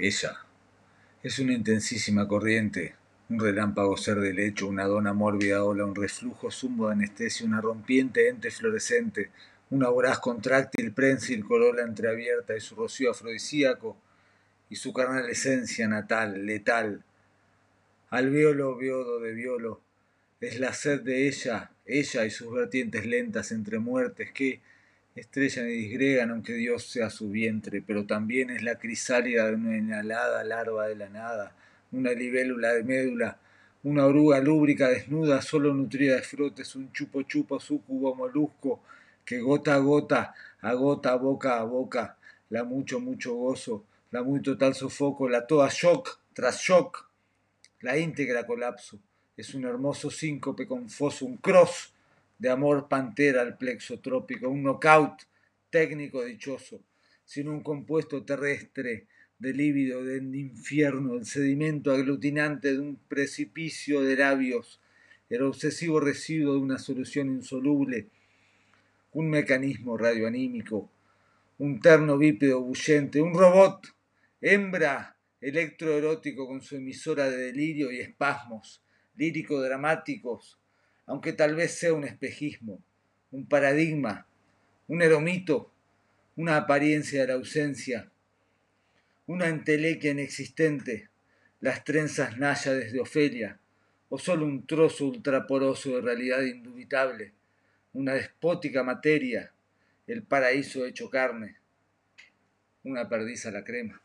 Ella. Es una intensísima corriente, un relámpago ser del lecho, una dona mórbida ola, un reflujo zumbo de anestesia, una rompiente ente fluorescente, una voraz contráctil prensil corola entreabierta y su rocío afrodisíaco y su carnal esencia natal, letal. Alveolo, viodo de violo, es la sed de ella, ella y sus vertientes lentas entre muertes que, estrellan y disgregan aunque Dios sea su vientre, pero también es la crisálida de una inhalada larva de la nada, una libélula de médula, una oruga lúbrica desnuda, solo nutrida de frotes, un chupo chupo sucubo molusco, que gota a gota, agota boca a boca, la mucho, mucho gozo, la muy total sofoco, la toda shock tras shock, la íntegra colapso, es un hermoso síncope confuso, un cross, de amor pantera al plexo trópico, un knockout técnico dichoso, sino un compuesto terrestre de lívido del infierno, el sedimento aglutinante de un precipicio de labios, el obsesivo residuo de una solución insoluble, un mecanismo radioanímico, un terno bípedo bullente, un robot, hembra electroerótico con su emisora de delirio y espasmos, lírico dramáticos, aunque tal vez sea un espejismo, un paradigma, un eromito, una apariencia de la ausencia, una entelequia inexistente, las trenzas náyades de Ofelia, o solo un trozo ultraporoso de realidad indubitable, una despótica materia, el paraíso hecho carne, una perdiz a la crema.